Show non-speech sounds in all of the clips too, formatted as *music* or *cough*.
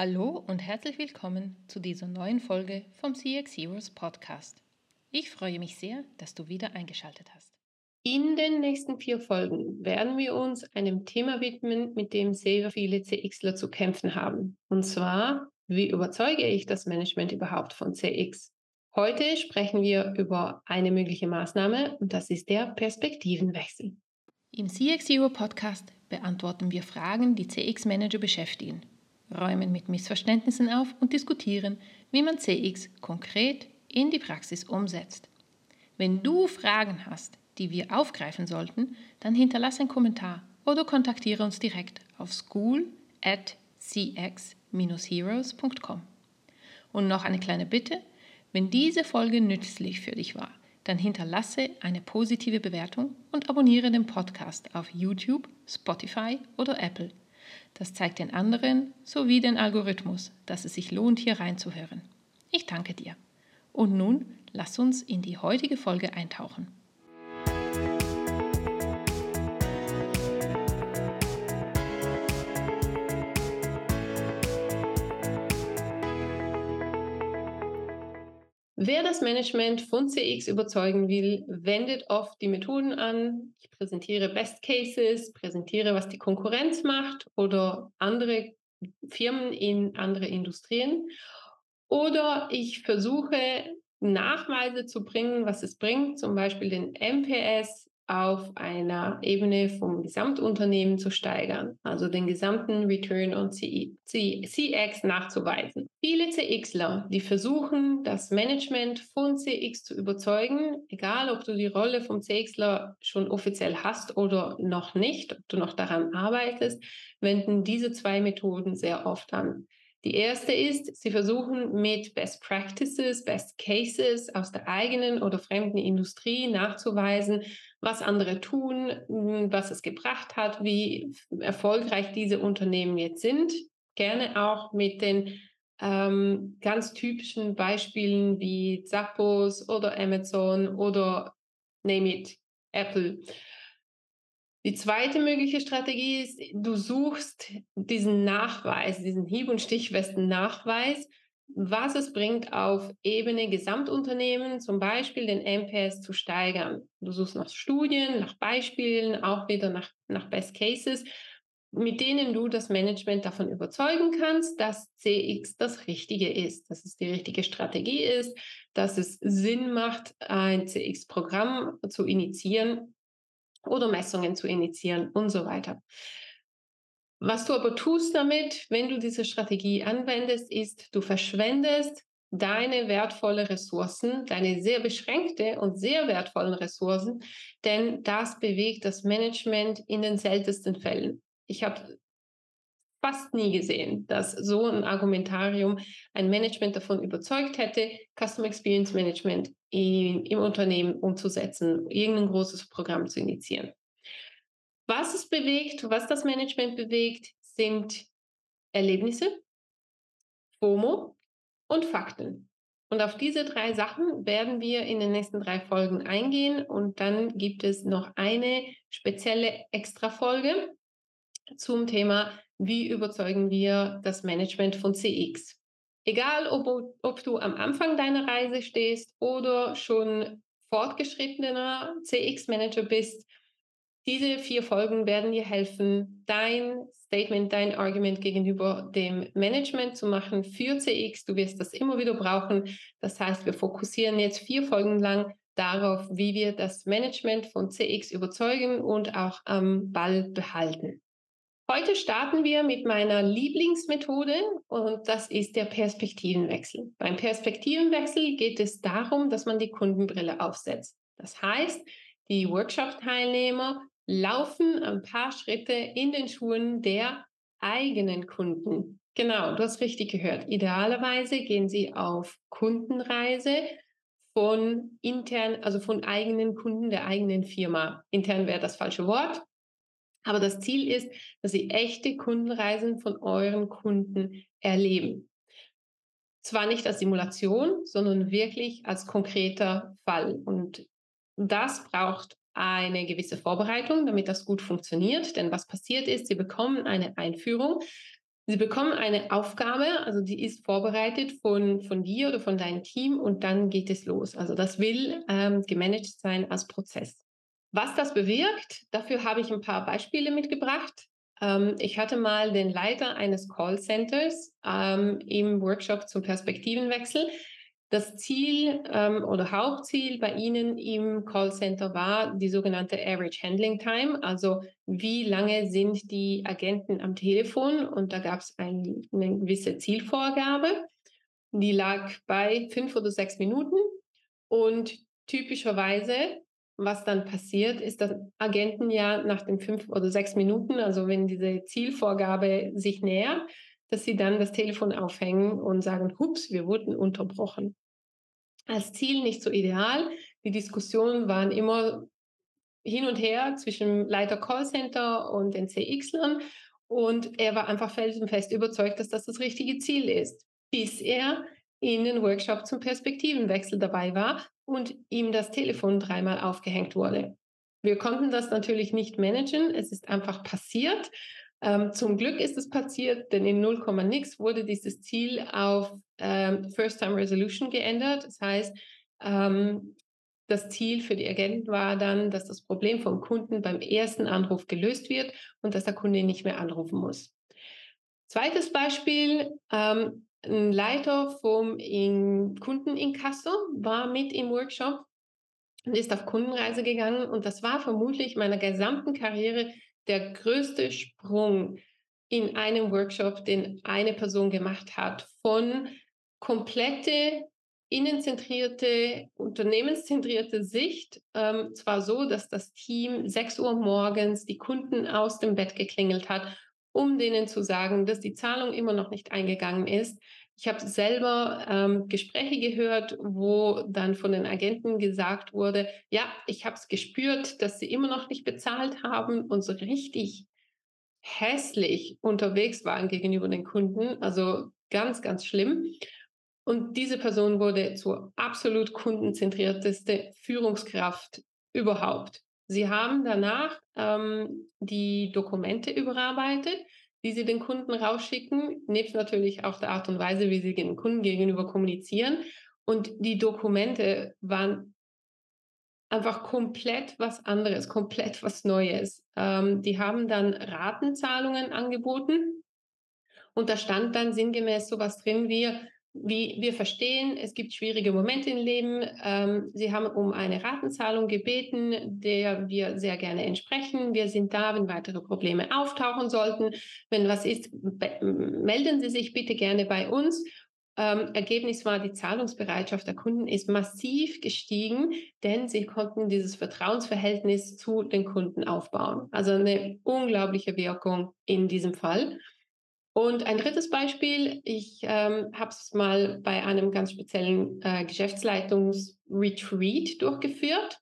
Hallo und herzlich willkommen zu dieser neuen Folge vom CX Heroes Podcast. Ich freue mich sehr, dass du wieder eingeschaltet hast. In den nächsten vier Folgen werden wir uns einem Thema widmen, mit dem sehr viele CXler zu kämpfen haben. Und zwar, wie überzeuge ich das Management überhaupt von CX? Heute sprechen wir über eine mögliche Maßnahme und das ist der Perspektivenwechsel. Im CX Hero Podcast beantworten wir Fragen, die CX-Manager beschäftigen räumen mit Missverständnissen auf und diskutieren, wie man CX konkret in die Praxis umsetzt. Wenn du Fragen hast, die wir aufgreifen sollten, dann hinterlasse einen Kommentar oder kontaktiere uns direkt auf school at cx-heroes.com. Und noch eine kleine Bitte, wenn diese Folge nützlich für dich war, dann hinterlasse eine positive Bewertung und abonniere den Podcast auf YouTube, Spotify oder Apple das zeigt den anderen sowie den Algorithmus, dass es sich lohnt, hier reinzuhören. Ich danke dir. Und nun lass uns in die heutige Folge eintauchen. Wer das Management von CX überzeugen will, wendet oft die Methoden an. Ich präsentiere Best Cases, präsentiere, was die Konkurrenz macht oder andere Firmen in andere Industrien. Oder ich versuche Nachweise zu bringen, was es bringt, zum Beispiel den MPS auf einer Ebene vom Gesamtunternehmen zu steigern, also den gesamten Return on CX nachzuweisen. Viele CXler, die versuchen, das Management von CX zu überzeugen, egal ob du die Rolle vom CXler schon offiziell hast oder noch nicht, ob du noch daran arbeitest, wenden diese zwei Methoden sehr oft an. Die erste ist, sie versuchen mit Best Practices, Best Cases aus der eigenen oder fremden Industrie nachzuweisen, was andere tun, hm, was es gebracht hat, wie erfolgreich diese Unternehmen jetzt sind. Gerne auch mit den ähm, ganz typischen Beispielen wie Zappos oder Amazon oder name it, Apple. Die zweite mögliche Strategie ist, du suchst diesen Nachweis, diesen hieb- und stichfesten Nachweis, was es bringt, auf Ebene Gesamtunternehmen zum Beispiel den MPS zu steigern. Du suchst nach Studien, nach Beispielen, auch wieder nach, nach Best Cases, mit denen du das Management davon überzeugen kannst, dass CX das Richtige ist, dass es die richtige Strategie ist, dass es Sinn macht, ein CX-Programm zu initiieren oder Messungen zu initiieren und so weiter. Was du aber tust damit, wenn du diese Strategie anwendest, ist, du verschwendest deine wertvolle Ressourcen, deine sehr beschränkte und sehr wertvollen Ressourcen, denn das bewegt das Management in den seltensten Fällen. Ich habe fast nie gesehen, dass so ein Argumentarium ein Management davon überzeugt hätte, Customer Experience Management im Unternehmen umzusetzen, irgendein großes Programm zu initiieren. Was es bewegt, was das Management bewegt, sind Erlebnisse, FOMO und Fakten. Und auf diese drei Sachen werden wir in den nächsten drei Folgen eingehen. Und dann gibt es noch eine spezielle Extra-Folge zum Thema, wie überzeugen wir das Management von CX. Egal, ob, ob du am Anfang deiner Reise stehst oder schon fortgeschrittener CX-Manager bist, diese vier Folgen werden dir helfen, dein Statement, dein Argument gegenüber dem Management zu machen für CX. Du wirst das immer wieder brauchen. Das heißt, wir fokussieren jetzt vier Folgen lang darauf, wie wir das Management von CX überzeugen und auch am Ball behalten. Heute starten wir mit meiner Lieblingsmethode und das ist der Perspektivenwechsel. Beim Perspektivenwechsel geht es darum, dass man die Kundenbrille aufsetzt. Das heißt, die Workshop-Teilnehmer laufen ein paar Schritte in den Schuhen der eigenen Kunden. Genau, du hast richtig gehört. Idealerweise gehen sie auf Kundenreise von intern, also von eigenen Kunden der eigenen Firma. Intern wäre das falsche Wort. Aber das Ziel ist, dass Sie echte Kundenreisen von euren Kunden erleben. Zwar nicht als Simulation, sondern wirklich als konkreter Fall. Und das braucht eine gewisse Vorbereitung, damit das gut funktioniert. Denn was passiert ist, Sie bekommen eine Einführung Sie bekommen eine Aufgabe, also die ist vorbereitet von, von dir oder von deinem Team und dann geht es los. Also das will ähm, gemanagt sein als Prozess. Was das bewirkt, dafür habe ich ein paar Beispiele mitgebracht. Ähm, ich hatte mal den Leiter eines Callcenters ähm, im Workshop zum Perspektivenwechsel. Das Ziel ähm, oder Hauptziel bei Ihnen im Callcenter war die sogenannte Average Handling Time, also wie lange sind die Agenten am Telefon? Und da gab es ein, eine gewisse Zielvorgabe, die lag bei fünf oder sechs Minuten. Und typischerweise, was dann passiert, ist, dass Agenten ja nach den fünf oder sechs Minuten, also wenn diese Zielvorgabe sich nähert, dass sie dann das Telefon aufhängen und sagen, hups, wir wurden unterbrochen. Als Ziel nicht so ideal. Die Diskussionen waren immer hin und her zwischen Leiter Callcenter und den CXlern und er war einfach felsenfest überzeugt, dass das das richtige Ziel ist, bis er in den Workshop zum Perspektivenwechsel dabei war und ihm das Telefon dreimal aufgehängt wurde. Wir konnten das natürlich nicht managen, es ist einfach passiert ähm, zum Glück ist es passiert, denn in 0, nix wurde dieses Ziel auf ähm, First-Time Resolution geändert. Das heißt, ähm, das Ziel für die Agenten war dann, dass das Problem vom Kunden beim ersten Anruf gelöst wird und dass der Kunde nicht mehr anrufen muss. Zweites Beispiel, ähm, ein Leiter vom in Kundeninkasso war mit im Workshop und ist auf Kundenreise gegangen und das war vermutlich meiner gesamten Karriere der größte Sprung in einem Workshop, den eine Person gemacht hat, von komplette innenzentrierte, unternehmenszentrierte Sicht. Ähm, zwar so, dass das Team 6 Uhr morgens die Kunden aus dem Bett geklingelt hat, um denen zu sagen, dass die Zahlung immer noch nicht eingegangen ist. Ich habe selber ähm, Gespräche gehört, wo dann von den Agenten gesagt wurde, ja, ich habe es gespürt, dass sie immer noch nicht bezahlt haben und so richtig hässlich unterwegs waren gegenüber den Kunden. Also ganz, ganz schlimm. Und diese Person wurde zur absolut kundenzentrierteste Führungskraft überhaupt. Sie haben danach ähm, die Dokumente überarbeitet die sie den Kunden rausschicken, nebst natürlich auch der Art und Weise, wie sie den Kunden gegenüber kommunizieren. Und die Dokumente waren einfach komplett was anderes, komplett was Neues. Ähm, die haben dann Ratenzahlungen angeboten und da stand dann sinngemäß sowas drin wie, wie wir verstehen, es gibt schwierige Momente im Leben. Ähm, Sie haben um eine Ratenzahlung gebeten, der wir sehr gerne entsprechen. Wir sind da, wenn weitere Probleme auftauchen sollten. Wenn was ist, melden Sie sich bitte gerne bei uns. Ähm, Ergebnis war, die Zahlungsbereitschaft der Kunden ist massiv gestiegen, denn sie konnten dieses Vertrauensverhältnis zu den Kunden aufbauen. Also eine unglaubliche Wirkung in diesem Fall. Und ein drittes Beispiel, ich ähm, habe es mal bei einem ganz speziellen äh, Geschäftsleitungsretreat durchgeführt.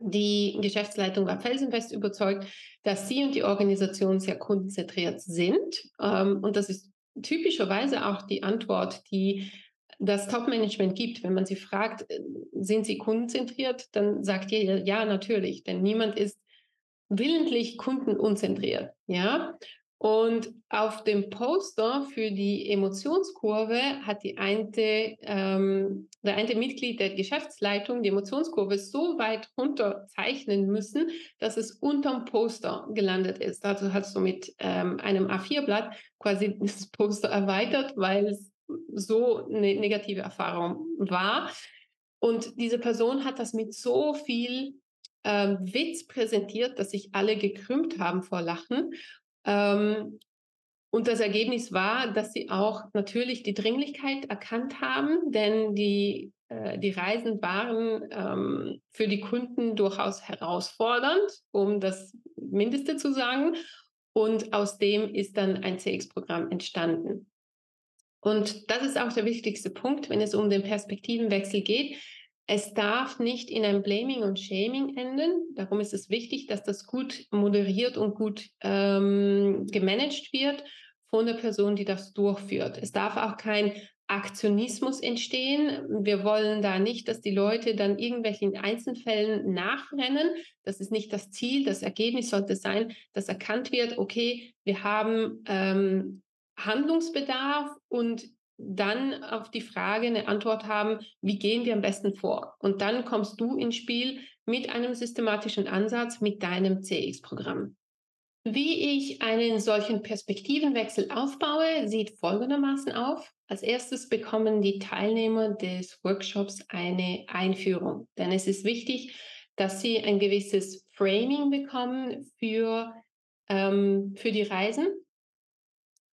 Die Geschäftsleitung war felsenfest überzeugt, dass sie und die Organisation sehr kundenzentriert sind. Ähm, und das ist typischerweise auch die Antwort, die das Top-Management gibt. Wenn man sie fragt, äh, sind sie kundenzentriert, dann sagt ihr ja, natürlich, denn niemand ist willentlich kundenunzentriert. Ja, und auf dem Poster für die Emotionskurve hat die eine, ähm, der eine Mitglied der Geschäftsleitung die Emotionskurve so weit runterzeichnen müssen, dass es unterm Poster gelandet ist. Dazu hat du mit ähm, einem A4-Blatt quasi *laughs* das Poster erweitert, weil es so eine negative Erfahrung war. Und diese Person hat das mit so viel ähm, Witz präsentiert, dass sich alle gekrümmt haben vor Lachen. Ähm, und das Ergebnis war, dass sie auch natürlich die Dringlichkeit erkannt haben, denn die, äh, die Reisen waren ähm, für die Kunden durchaus herausfordernd, um das Mindeste zu sagen. Und aus dem ist dann ein CX-Programm entstanden. Und das ist auch der wichtigste Punkt, wenn es um den Perspektivenwechsel geht. Es darf nicht in einem Blaming und Shaming enden. Darum ist es wichtig, dass das gut moderiert und gut ähm, gemanagt wird von der Person, die das durchführt. Es darf auch kein Aktionismus entstehen. Wir wollen da nicht, dass die Leute dann irgendwelchen Einzelfällen nachrennen. Das ist nicht das Ziel. Das Ergebnis sollte sein, dass erkannt wird, okay, wir haben ähm, Handlungsbedarf und dann auf die Frage eine Antwort haben, wie gehen wir am besten vor? Und dann kommst du ins Spiel mit einem systematischen Ansatz mit deinem CX-Programm. Wie ich einen solchen Perspektivenwechsel aufbaue, sieht folgendermaßen auf. Als erstes bekommen die Teilnehmer des Workshops eine Einführung, denn es ist wichtig, dass sie ein gewisses Framing bekommen für, ähm, für die Reisen,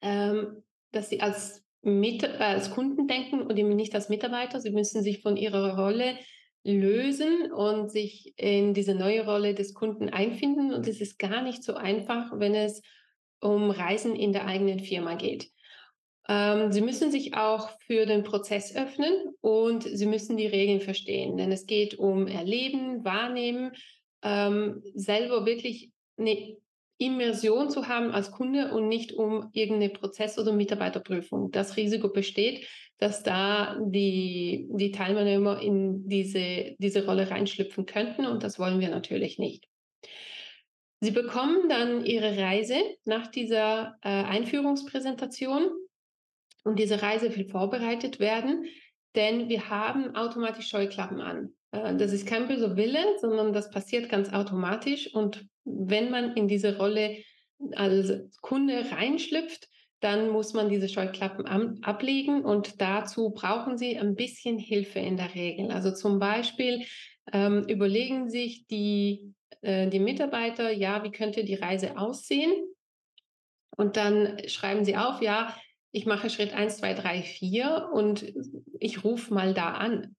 ähm, dass sie als, Mit äh, als Kunden denken und eben nicht als Mitarbeiter. Sie müssen sich von ihrer Rolle lösen und sich in diese neue Rolle des Kunden einfinden. Und es ist gar nicht so einfach, wenn es um Reisen in der eigenen Firma geht. Ähm, sie müssen sich auch für den Prozess öffnen und Sie müssen die Regeln verstehen, denn es geht um Erleben, Wahrnehmen, ähm, selber wirklich eine Immersion zu haben als Kunde und nicht um irgendeine Prozess- oder Mitarbeiterprüfung. Das Risiko besteht, dass da die, die Teilnehmer in diese, diese Rolle reinschlüpfen könnten und das wollen wir natürlich nicht. Sie bekommen dann Ihre Reise nach dieser äh, Einführungspräsentation und diese Reise will vorbereitet werden, denn wir haben automatisch Scheuklappen an. Äh, das ist kein böser Wille, sondern das passiert ganz automatisch. Und wenn man in diese Rolle als Kunde reinschlüpft, dann muss man diese Scheuklappen ablegen und dazu brauchen Sie ein bisschen Hilfe in der Regel. Also zum Beispiel ähm, überlegen sich die, äh, die Mitarbeiter, ja, wie könnte die Reise aussehen? Und dann schreiben sie auf, ja, ich mache Schritt 1, 2, 3, 4 und ich rufe mal da an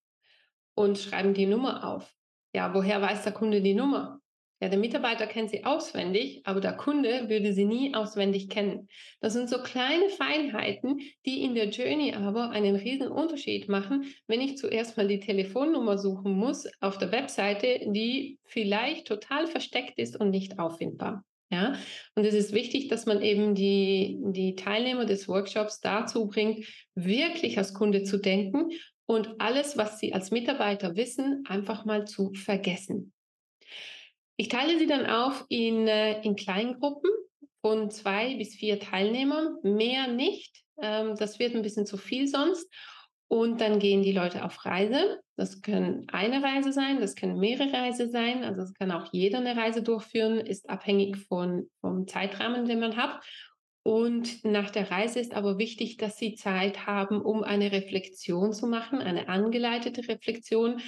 und schreiben die Nummer auf. Ja, woher weiß der Kunde die Nummer? Ja, der Mitarbeiter kennt sie auswendig, aber der Kunde würde sie nie auswendig kennen. Das sind so kleine Feinheiten, die in der Journey aber einen riesen Unterschied machen, wenn ich zuerst mal die Telefonnummer suchen muss auf der Webseite, die vielleicht total versteckt ist und nicht auffindbar. Ja, und es ist wichtig, dass man eben die, die Teilnehmer des Workshops dazu bringt, wirklich als Kunde zu denken und alles, was sie als Mitarbeiter wissen, einfach mal zu vergessen. Ich teile sie dann auf in, äh, in Kleingruppen von zwei bis vier Teilnehmern, mehr nicht. Ähm, das wird ein bisschen zu viel sonst. Und dann gehen die Leute auf Reise. Das können eine Reise sein, das können mehrere Reise sein. Also es kann auch jeder eine Reise durchführen, ist abhängig von, vom Zeitrahmen, den man hat. Und nach der Reise ist aber wichtig, dass Sie Zeit haben, um eine Reflexion zu machen, eine angeleitete Reflexion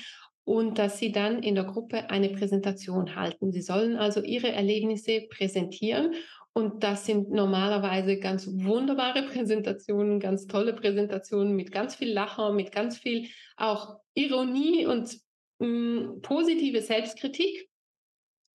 und dass Sie dann in der Gruppe eine Präsentation halten. Sie sollen also Ihre Erlebnisse präsentieren und das sind normalerweise ganz wunderbare *laughs* Präsentationen, ganz tolle Präsentationen mit ganz viel Lacher, mit ganz viel auch Ironie und mh, hm, positive Selbstkritik.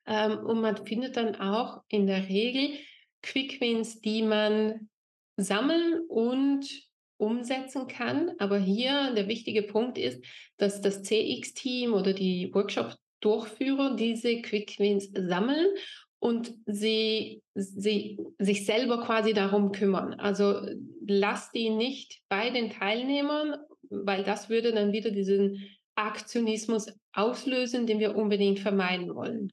Ähm, und man findet dann auch in der Regel Quick Wins, die man sammeln und umsetzen kann. Aber hier der wichtige Punkt ist, dass das CX-Team oder die Workshop-Durchführer diese Quick Wins sammeln und sie, sie sich selber quasi darum kümmern. Also lass die nicht bei den Teilnehmern, weil das würde dann wieder diesen Aktionismus auslösen, den wir unbedingt vermeiden wollen.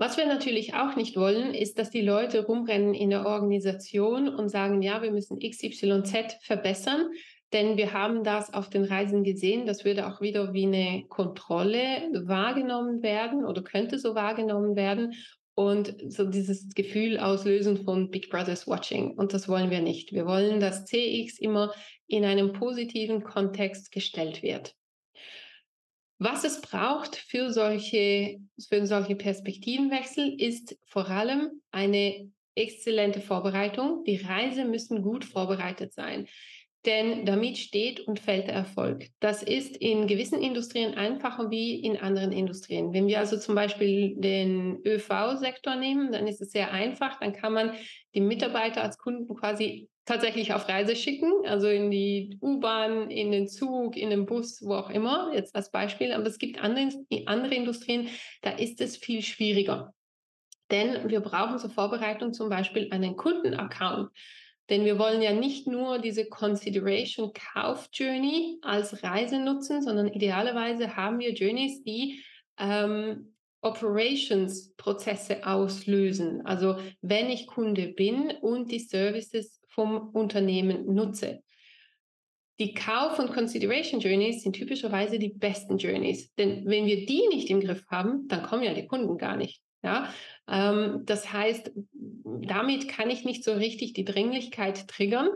Was wir natürlich auch nicht wollen, ist, dass die Leute rumrennen in der Organisation und sagen, ja, wir müssen XYZ verbessern, denn wir haben das auf den Reisen gesehen. Das würde auch wieder wie eine Kontrolle wahrgenommen werden oder könnte so wahrgenommen werden und so dieses Gefühl auslösen von Big Brothers Watching. Und das wollen wir nicht. Wir wollen, dass CX immer in einem positiven Kontext gestellt wird. Was es braucht für solche, für solche Perspektivenwechsel ist vor allem eine exzellente Vorbereitung. Die Reise müssen gut vorbereitet sein. Denn damit steht und fällt der Erfolg. Das ist in gewissen Industrien einfacher wie in anderen Industrien. Wenn wir also zum Beispiel den ÖV-Sektor nehmen, dann ist es sehr einfach. Dann kann man die Mitarbeiter als Kunden quasi tatsächlich auf Reise schicken, also in die U-Bahn, in den Zug, in den Bus, wo auch immer, jetzt als Beispiel. Aber es gibt andere, andere Industrien, da ist es viel schwieriger. Denn wir brauchen zur Vorbereitung zum Beispiel einen Kundenaccount. Denn wir wollen ja nicht nur diese Consideration Kauf Journey als Reise nutzen, sondern idealerweise haben wir Journeys, die ähm, Operations-Prozesse auslösen. Also wenn ich Kunde bin und die Services vom Unternehmen nutze. Die Kauf- und Consideration Journeys sind typischerweise die besten Journeys. Denn wenn wir die nicht im Griff haben, dann kommen ja die Kunden gar nicht. Ja, ähm, das heißt, damit kann ich nicht so richtig die Dringlichkeit triggern.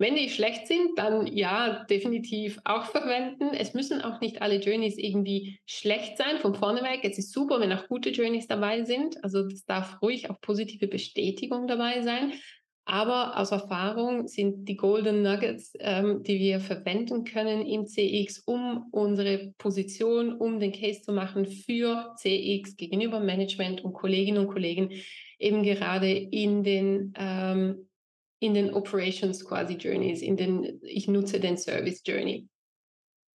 Wenn die schlecht sind, dann ja, definitiv auch verwenden. Es müssen auch nicht alle Journeys irgendwie schlecht sein von vorne weg. Es ist super, wenn auch gute Journeys dabei sind. Also es darf ruhig auch positive Bestätigung dabei sein. Aber aus Erfahrung sind die Golden Nuggets, ähm, die wir verwenden können im CX, um unsere Position, um den Case zu machen für CX gegenüber Management und Kolleginnen und Kollegen, eben gerade in den ähm, in den Operations quasi Journeys, in den, ich nutze den Service Journey.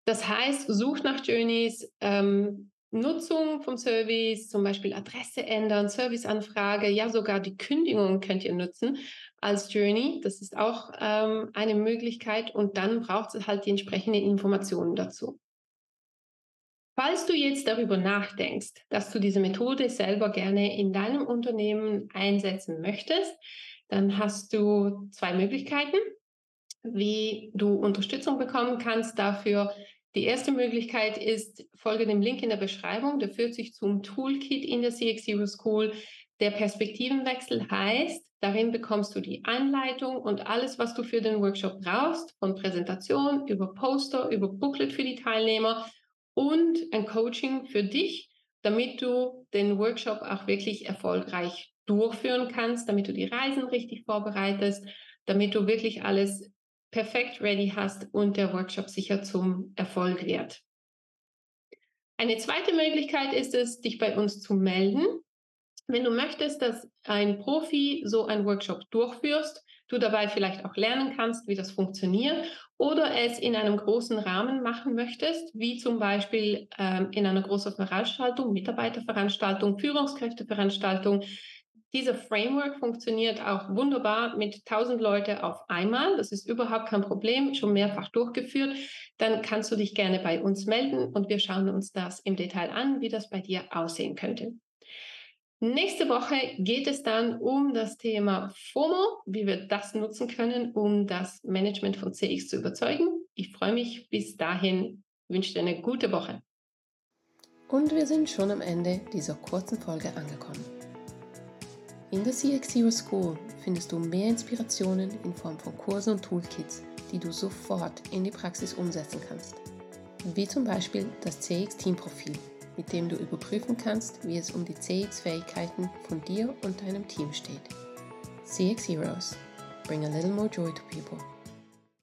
Das heißt, sucht nach Journeys, ähm, Nutzung vom Service, zum Beispiel Adresse ändern, Serviceanfrage, ja sogar die Kündigung könnt ihr nutzen als Journey. Das ist auch ähm, eine Möglichkeit und dann braucht es halt die entsprechenden Informationen dazu. Falls du jetzt darüber nachdenkst, dass du diese Methode selber gerne in deinem Unternehmen einsetzen möchtest, dann hast du zwei Möglichkeiten, wie du Unterstützung bekommen kannst dafür. Die erste Möglichkeit ist, folge dem Link in der Beschreibung, der führt sich zum Toolkit in der CX Zero School. Der Perspektivenwechsel heißt, darin bekommst du die Anleitung und alles, was du für den Workshop brauchst, von Präsentation über Poster, über Booklet für die Teilnehmer und ein Coaching für dich, damit du den Workshop auch wirklich erfolgreich durchführen kannst, damit du die Reisen richtig vorbereitest, damit du wirklich alles perfekt ready hast und der Workshop sicher zum Erfolg wird. Eine zweite Möglichkeit ist es, dich bei uns zu melden. Wenn du möchtest, dass ein Profi so einen Workshop durchführst, du dabei vielleicht auch lernen kannst, wie das funktioniert oder es in einem großen Rahmen machen möchtest, wie zum Beispiel ähm, in einer großen Veranstaltung, Mitarbeiterveranstaltung, Führungskräfteveranstaltung, dieser Framework funktioniert auch wunderbar mit 1000 Leute auf einmal. Das ist überhaupt kein Problem, schon mehrfach durchgeführt. Dann kannst du dich gerne bei uns melden und wir schauen uns das im Detail an, wie das bei dir aussehen könnte. Nächste Woche geht es dann um das Thema FOMO, wie wir das nutzen können, um das Management von CX zu überzeugen. Ich freue mich bis dahin, wünsche dir eine gute Woche. Und wir sind schon am Ende dieser kurzen Folge angekommen. In der CX Zero School findest du mehr Inspirationen in Form von Kursen und Toolkits, die du sofort in die Praxis umsetzen kannst. Wie zum Beispiel das CX Team Profil, mit dem du überprüfen kannst, wie es um die CX-Fähigkeiten von dir und deinem Team steht. CX Heroes. Bring a little more joy to people.